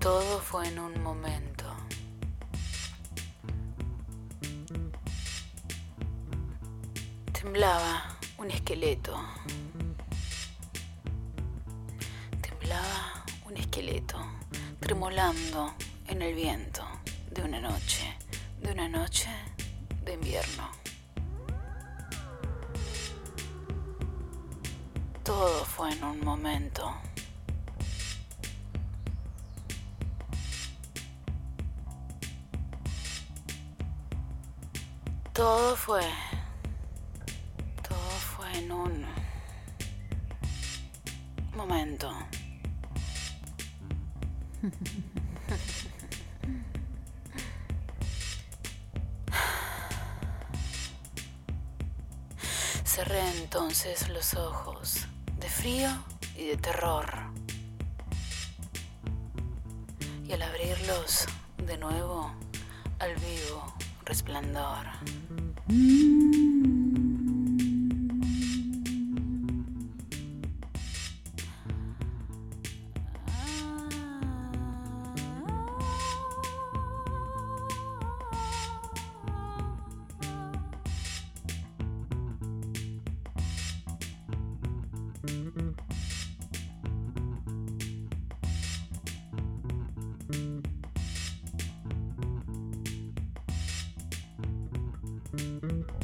Todo fue en un momento. Temblaba un esqueleto. Temblaba un esqueleto, tremolando en el viento de una noche, de una noche de invierno. Todo fue en un momento. Todo fue. Todo fue en un momento. Cerré entonces los ojos de frío y de terror. Y al abrirlos de nuevo, al vivo resplandor. Thank you.